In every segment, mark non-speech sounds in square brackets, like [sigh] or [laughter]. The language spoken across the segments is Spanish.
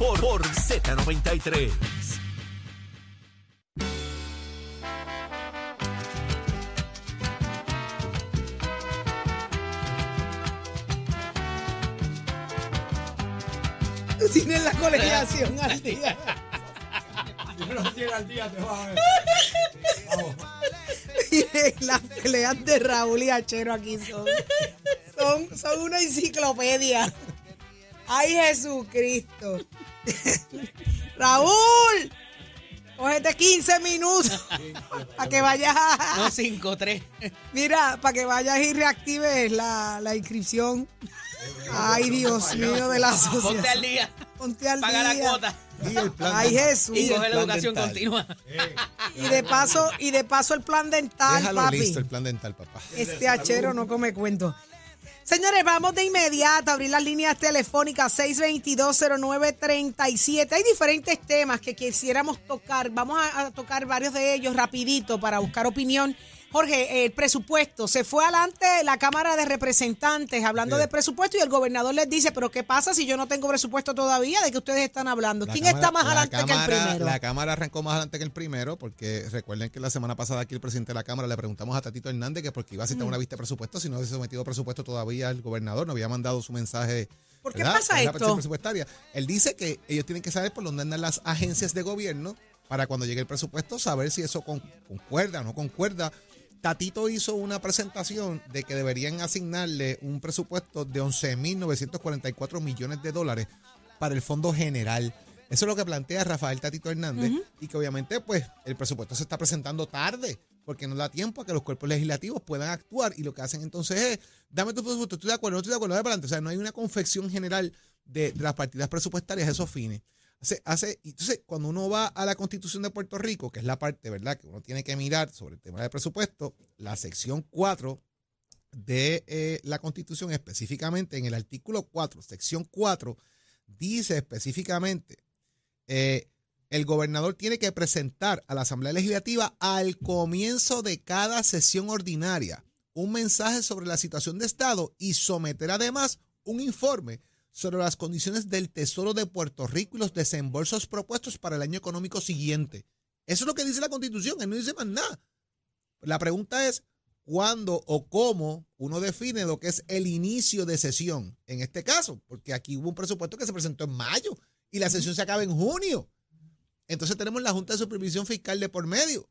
por, por Z93. Tienen la colegiación al día. Miren, las peleas de Raúl y Achero aquí son, son, son una enciclopedia. ¡Ay, Jesucristo! [laughs] Raúl, cógete 15 minutos [laughs] para que vayas a- No, 5, 3. Mira, para que vayas y reactives la, la inscripción. Ay, Dios mío de la sociedad. Ponte al día. Ponte al Paga la día. cuota. Y el plan Ay. Jesús. Y coge la educación dental. continua. Y de paso, y de paso el plan dental, Déjalo papi. listo el plan dental, papá. Este hachero no come cuento. Señores, vamos de inmediato a abrir las líneas telefónicas 6220937. Hay diferentes temas que quisiéramos tocar. Vamos a, a tocar varios de ellos rapidito para buscar opinión. Jorge, el presupuesto. Se fue adelante la Cámara de Representantes hablando Sí. de presupuesto y el gobernador les dice, pero ¿qué pasa si yo no tengo presupuesto todavía? ¿De qué ustedes están hablando? La ¿Quién Cámara- está más la adelante que el primero? La Cámara arrancó más adelante que el primero, porque recuerden que la semana pasada aquí el presidente de la Cámara le preguntamos a Tatito Hernández que porque iba a citar una vista de presupuesto, si no había sometido presupuesto todavía el gobernador, no había mandado su mensaje. ¿Por qué pasa la esto? petición presupuestaria. Él dice que ellos tienen que saber por dónde andan las agencias de gobierno para cuando llegue el presupuesto saber si eso con- concuerda o no concuerda. Tatito hizo una presentación de que deberían asignarle un presupuesto de 11.944 millones de dólares para el Fondo General. Eso es lo que plantea Rafael Tatito Hernández y que obviamente pues el presupuesto se está presentando tarde porque no da tiempo a que los cuerpos legislativos puedan actuar y lo que hacen entonces es, dame tu presupuesto, estoy de acuerdo, no estoy de acuerdo, para adelante. O sea, no hay una confección general de, de las partidas presupuestarias a esos fines. Hace, hace, entonces, cuando uno va a la Constitución de Puerto Rico, que es la parte, ¿verdad?, que uno tiene que mirar sobre el tema del presupuesto, la sección 4 de eh, la Constitución, específicamente en el artículo 4, sección 4, dice específicamente, eh, el gobernador tiene que presentar a la Asamblea Legislativa al comienzo de cada sesión ordinaria un mensaje sobre la situación de Estado y someter además un informe sobre las condiciones del Tesoro de Puerto Rico y los desembolsos propuestos para el año económico siguiente. Eso es lo que dice la Constitución, él no dice más nada. La pregunta es, ¿cuándo o cómo uno define lo que es el inicio de sesión? En este caso, porque aquí hubo un presupuesto que se presentó en mayo y la sesión se acaba en junio. Entonces tenemos la Junta de Supervisión Fiscal de por medio,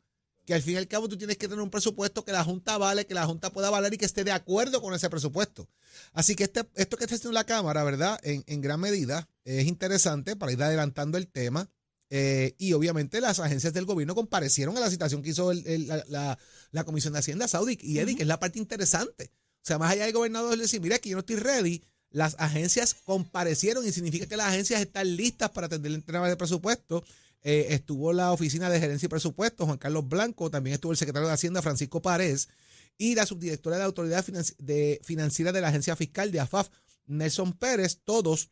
que al fin y al cabo tú tienes que tener un presupuesto que la Junta vale, que la Junta pueda valer y que esté de acuerdo con ese presupuesto. Así que este, esto que está haciendo la Cámara, ¿verdad? En, en gran medida es interesante para ir adelantando el tema. eh, y obviamente las agencias del gobierno comparecieron a la citación que hizo el- el- la, la- la Comisión de Hacienda Saudi y Eddie, que es la parte interesante. O sea, más allá del gobernador decir, mira, que yo no estoy ready, las agencias comparecieron y significa que las agencias están listas para atender el tema de presupuesto. Eh, estuvo la oficina de gerencia y presupuesto, Juan Carlos Blanco, también estuvo el secretario de Hacienda, Francisco Párez, y la subdirectora de la Autoridad Financi- de- Financiera de la Agencia Fiscal de AFAF, Nelson Pérez, todos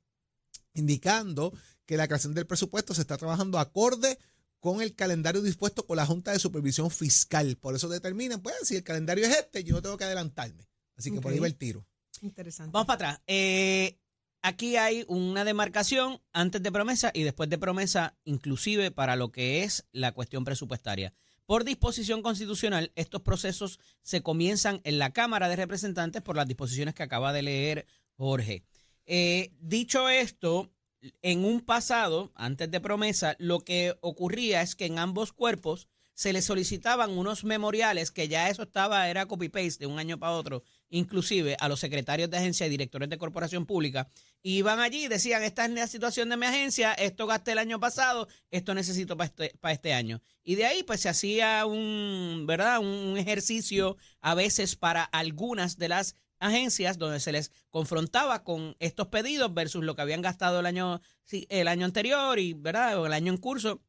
indicando que la creación del presupuesto se está trabajando acorde con el calendario dispuesto por la Junta de Supervisión Fiscal. Por eso determinan, pues, si el calendario es este, yo no tengo que adelantarme. Así que por ahí va el tiro. Interesante. Vamos para atrás. Eh, aquí hay una demarcación antes de promesa y después de promesa, inclusive para lo que es la cuestión presupuestaria. Por disposición constitucional, estos procesos se comienzan en la Cámara de Representantes por las disposiciones que acaba de leer Jorge. Eh, dicho esto, en un pasado, antes de promesa, lo que ocurría es que en ambos cuerpos se les solicitaban unos memoriales que ya eso estaba, era copy-paste de un año para otro, inclusive a los secretarios de agencia y directores de corporación pública, iban allí y decían, esta es la situación de mi agencia, esto gasté el año pasado, esto necesito para este, este año. Y de ahí pues se hacía un, ¿verdad? Un ejercicio a veces para algunas de las agencias donde se les confrontaba con estos pedidos versus lo que habían gastado el año, el año anterior y, ¿verdad? O el año en curso.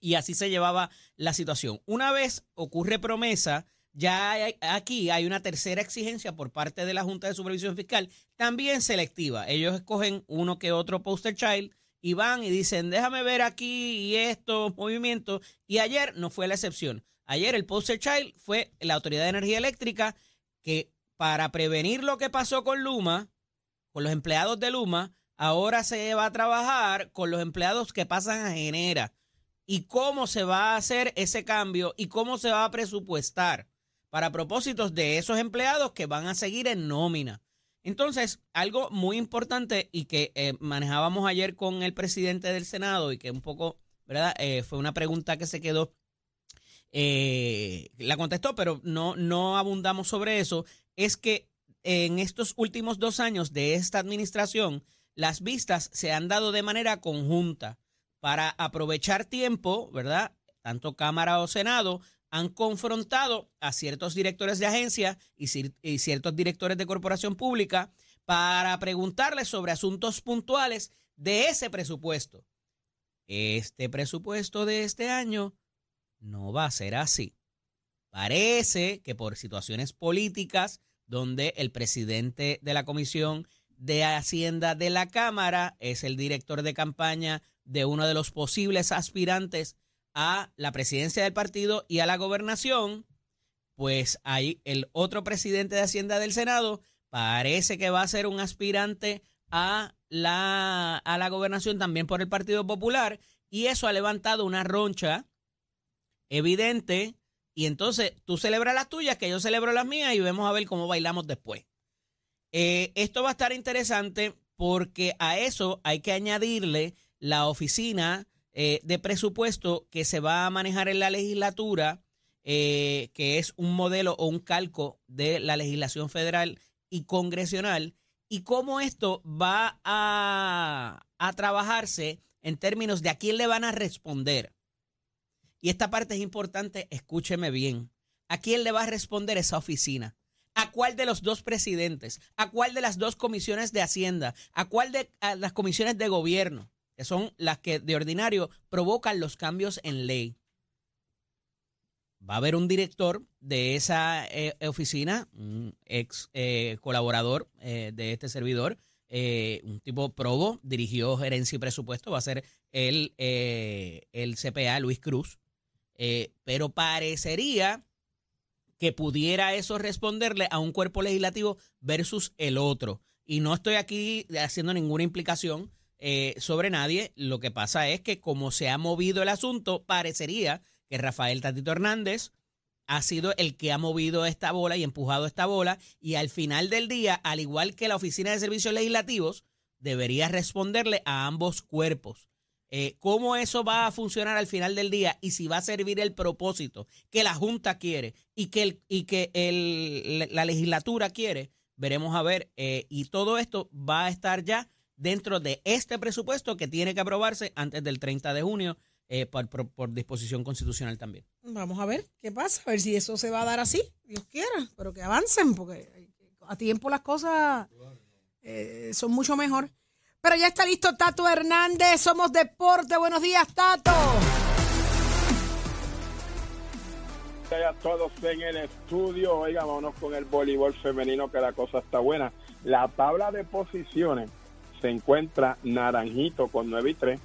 Y así se llevaba la situación. Una vez ocurre promesa, ya aquí hay una tercera exigencia por parte de la Junta de Supervisión Fiscal, también selectiva. Ellos escogen uno que otro poster child y van y dicen, déjame ver aquí y estos movimientos. Y ayer no fue la excepción. Ayer el poster child fue la Autoridad de Energía Eléctrica que para prevenir lo que pasó con Luma, con los empleados de Luma, ahora se va a trabajar con los empleados que pasan a genera y cómo se va a hacer ese cambio y cómo se va a presupuestar para propósitos de esos empleados que van a seguir en nómina. Entonces, algo muy importante y que eh, manejábamos ayer con el presidente del Senado y que un poco, ¿verdad? Eh, fue una pregunta que se quedó, eh, la contestó, pero no, no abundamos sobre eso, es que en estos últimos dos años de esta administración, las vistas se han dado de manera conjunta para aprovechar tiempo, ¿verdad? Tanto Cámara o Senado han confrontado a ciertos directores de agencia y, ciertos directores de corporación pública para preguntarles sobre asuntos puntuales de ese presupuesto. Este presupuesto de este año no va a ser así. Parece que por situaciones políticas, donde el presidente de la Comisión de Hacienda de la Cámara es el director de campaña de uno de los posibles aspirantes a la presidencia del partido y a la gobernación, pues ahí el otro presidente de Hacienda del Senado parece que va a ser un aspirante a la, a la gobernación también por el Partido Popular y eso ha levantado una roncha evidente y entonces tú celebras las tuyas, que yo celebro las mías y vemos a ver cómo bailamos después. Eh, esto va a estar interesante porque a eso hay que añadirle la oficina eh, de presupuesto que se va a manejar en la legislatura, eh, que es un modelo o un calco de la legislación federal y congresional, y cómo esto va a, a trabajarse en términos de a quién le van a responder. Y esta parte es importante, escúcheme bien. ¿A quién le va a responder esa oficina? ¿A cuál de los dos presidentes? ¿A cuál de las dos comisiones de Hacienda? ¿A cuál de las comisiones de gobierno? Que son las que de ordinario provocan los cambios en ley. Va a haber un director de esa eh, oficina, un ex eh, colaborador eh, de este servidor, un tipo probo, dirigió gerencia y presupuesto, va a ser el, el CPA Luis Cruz, pero parecería que pudiera eso responderle a un cuerpo legislativo versus el otro. Y no estoy aquí haciendo ninguna implicación eh, sobre nadie. Lo que pasa es que como se ha movido el asunto, parecería que Rafael Tatito Hernández ha sido el que ha movido esta bola y empujado esta bola y al final del día, al igual que la Oficina de Servicios Legislativos, debería responderle a ambos cuerpos. Eh, ¿Cómo eso va a funcionar al final del día y si va a servir el propósito que la Junta quiere y que, el, y que el, la legislatura quiere? Veremos a ver. Eh, y todo esto va a estar ya dentro de este presupuesto que tiene que aprobarse antes del 30 de junio eh, por, disposición constitucional también. Vamos a ver qué pasa, a ver si eso se va a dar así, Dios quiera, pero que avancen, porque a tiempo las cosas eh, son mucho mejor. Pero ya está listo Tato Hernández, somos Deporte. Buenos días, Tato. a todos en el estudio. Oiga, vámonos con el voleibol femenino, que la cosa está buena. La tabla de posiciones se encuentra Naranjito con 9 y 3,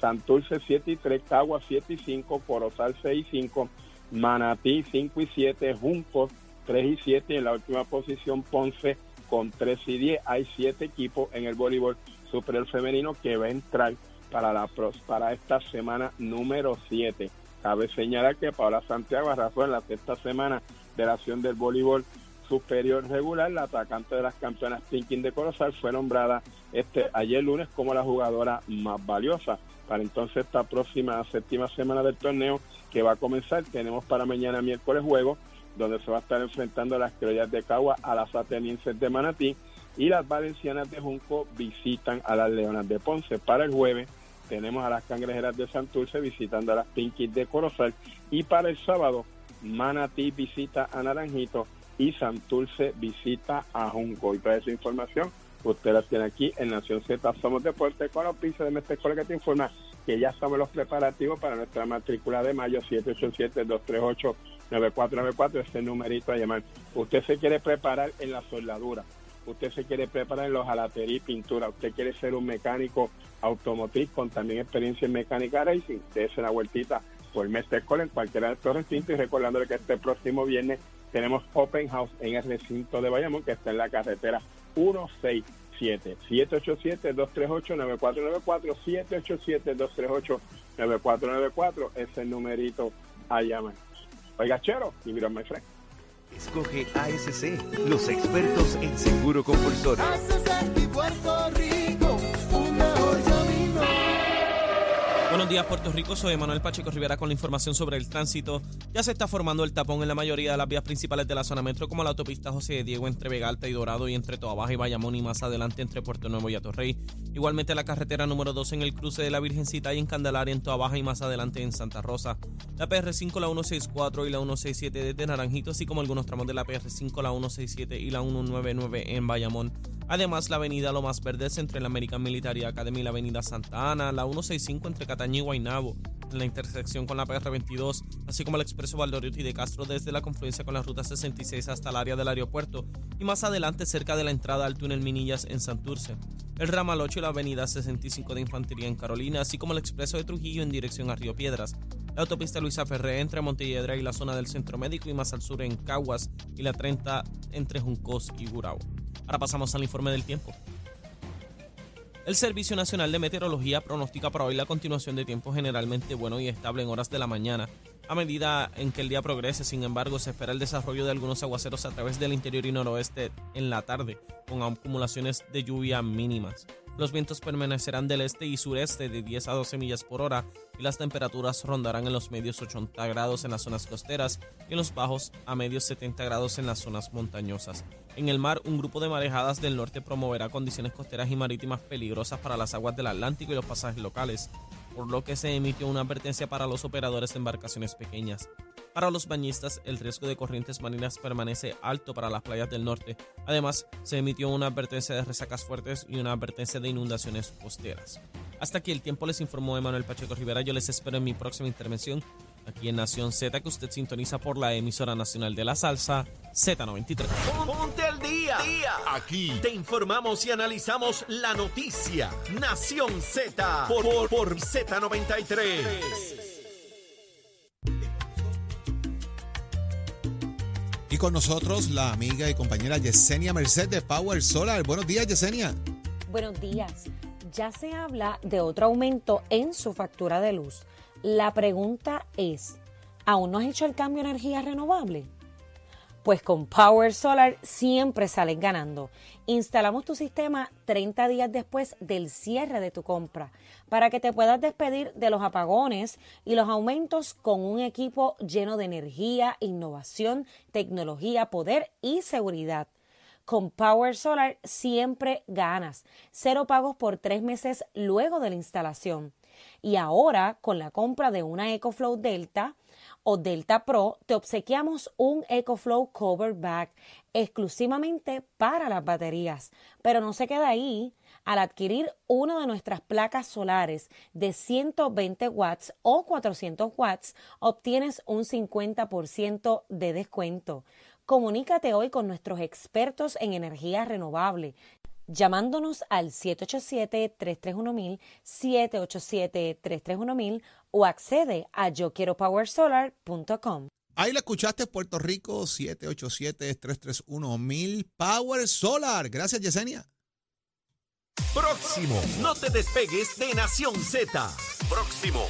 Santurce 7 y 3, Cagua 7 y 5, Corozal 6 y 5, Manatí 5 y 7, Juncos 3 y 7 y en la última posición Ponce con 3 y 10. Hay 7 equipos en el voleibol superior femenino que va a entrar para, la, para esta semana número 7. Cabe señalar que Paula Santiago arrasó en la sexta semana de la acción del voleibol superior regular, la atacante de las campeonas Pinkin de Corozal fue nombrada este ayer lunes como la jugadora más valiosa. Para entonces esta próxima séptima semana del torneo que va a comenzar, tenemos para mañana miércoles juego, donde se va a estar enfrentando a las criollas de Cagua a las atenienses de Manatí y las valencianas de Junco visitan a las leonas de Ponce. Para el jueves tenemos a las cangrejeras de Santurce visitando a las Pinkies de Corozal y para el sábado Manatí visita a Naranjito y Santurce visita a Junco. Y toda esa información usted la tiene aquí en Nación Z Somos Deporte con los de Mestre Escuela que te informa que ya estamos los preparativos para nuestra matrícula de mayo 787-238-9494. Este numerito a llamar. Usted se quiere preparar en la soldadura. Usted se quiere preparar en los jalatería y pintura. Usted quiere ser un mecánico automotriz con también experiencia en mecánica racing. Dése una vueltita por Mestre Escuela en cualquiera de estos recintos y recordándole que este próximo viernes tenemos Open House en el recinto de Bayamón, que está en la carretera 16 787. 787-238-9494. 787-238-9494. Ese es el numerito a llamar. Oiga, Chero, y mira, my friend. Escoge ASC, los expertos en seguro compulsorio. Buenos días, Puerto Rico. Soy Manuel Pacheco Rivera con la información sobre el tránsito. Ya se está formando el tapón en la mayoría de las vías principales de la zona metro, como la autopista José de Diego entre Vega Alta y Dorado y entre Toa Baja y Bayamón y más adelante entre Puerto Nuevo y Atorrey. Igualmente la carretera número 2 en el cruce de la Virgencita y en Candelaria en Toa Baja y más adelante en Santa Rosa. La PR5, la 164 y la 167 desde Naranjito, así como algunos tramos de la PR5, la 167 y la 199 en Bayamón. Además, la avenida Lomas Verdes entre la American Military Academy y la avenida Santa Ana, la 165 entre Cataño y Guaynabo, en la intersección con la PR22, así como el expreso Valdoriotti de Castro desde la confluencia con la ruta 66 hasta el área del aeropuerto y más adelante cerca de la entrada al túnel Minillas en Santurce. El ramal 8 y la avenida 65 de Infantería en Carolina, así como el expreso de Trujillo en dirección a Río Piedras. La autopista Luisa Ferré entre Montelledra y la zona del Centro Médico y más al sur en Caguas y la 30 entre Juncos y Gurao. Ahora pasamos al informe del tiempo. El Servicio Nacional de Meteorología pronostica para hoy la continuación de tiempo generalmente bueno y estable en horas de la mañana. A medida en que el día progrese, sin embargo, se espera el desarrollo de algunos aguaceros a través del interior y noroeste en la tarde, con acumulaciones de lluvia mínimas. Los vientos permanecerán del este y sureste de 10 a 12 millas por hora y las temperaturas rondarán en los medios 80 grados en las zonas costeras y en los bajos a medios 70 grados en las zonas montañosas. En el mar, un grupo de marejadas del norte promoverá condiciones costeras y marítimas peligrosas para las aguas del Atlántico y los pasajes locales, por lo que se emitió una advertencia para los operadores de embarcaciones pequeñas. Para los bañistas, el riesgo de corrientes marinas permanece alto para las playas del norte. Además, se emitió una advertencia de resacas fuertes y una advertencia de inundaciones costeras. Hasta aquí el tiempo les informó Emanuel Pacheco Rivera. Yo les espero en mi próxima intervención aquí en Nación Z, que usted sintoniza por la emisora nacional de la salsa Z93. Ponte al día. Aquí te informamos y analizamos la noticia. Nación Z por, por, por Z93. Y con nosotros la amiga y compañera Yesenia Merced de Power Solar. Buenos días, Yesenia. Buenos días. Ya se habla de otro aumento en su factura de luz. La pregunta es, ¿aún no has hecho el cambio a energía renovable? Pues con Power Solar siempre sales ganando. Instalamos tu sistema 30 días después del cierre de tu compra para que te puedas despedir de los apagones y los aumentos con un equipo lleno de energía, innovación, tecnología, poder y seguridad. Con Power Solar siempre ganas. Cero pagos por tres meses luego de la instalación. Y ahora, con la compra de una EcoFlow Delta, o Delta Pro, te obsequiamos un EcoFlow Cover Bag exclusivamente para las baterías. Pero no se queda ahí. Al adquirir una de nuestras placas solares de 120 watts o 400 watts, obtienes un 50% de descuento. Comunícate hoy con nuestros expertos en energía renovable llamándonos al 787-331-1000, 787-331-1000 o accede a yoquieropowersolar.com. Ahí la escuchaste, Puerto Rico, 787-331-1000, Power Solar. Gracias, Yesenia. Próximo, no te despegues de Nación Z. Próximo.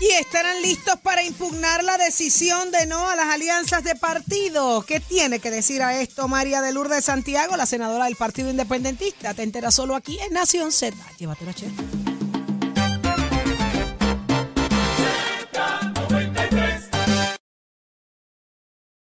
Y estarán listos para impugnar la decisión de no a las alianzas de partido. ¿Qué tiene que decir a esto María de Lourdes Santiago, la senadora del Partido Independentista? Te enteras solo aquí en Nación Z. Llévatelo, che.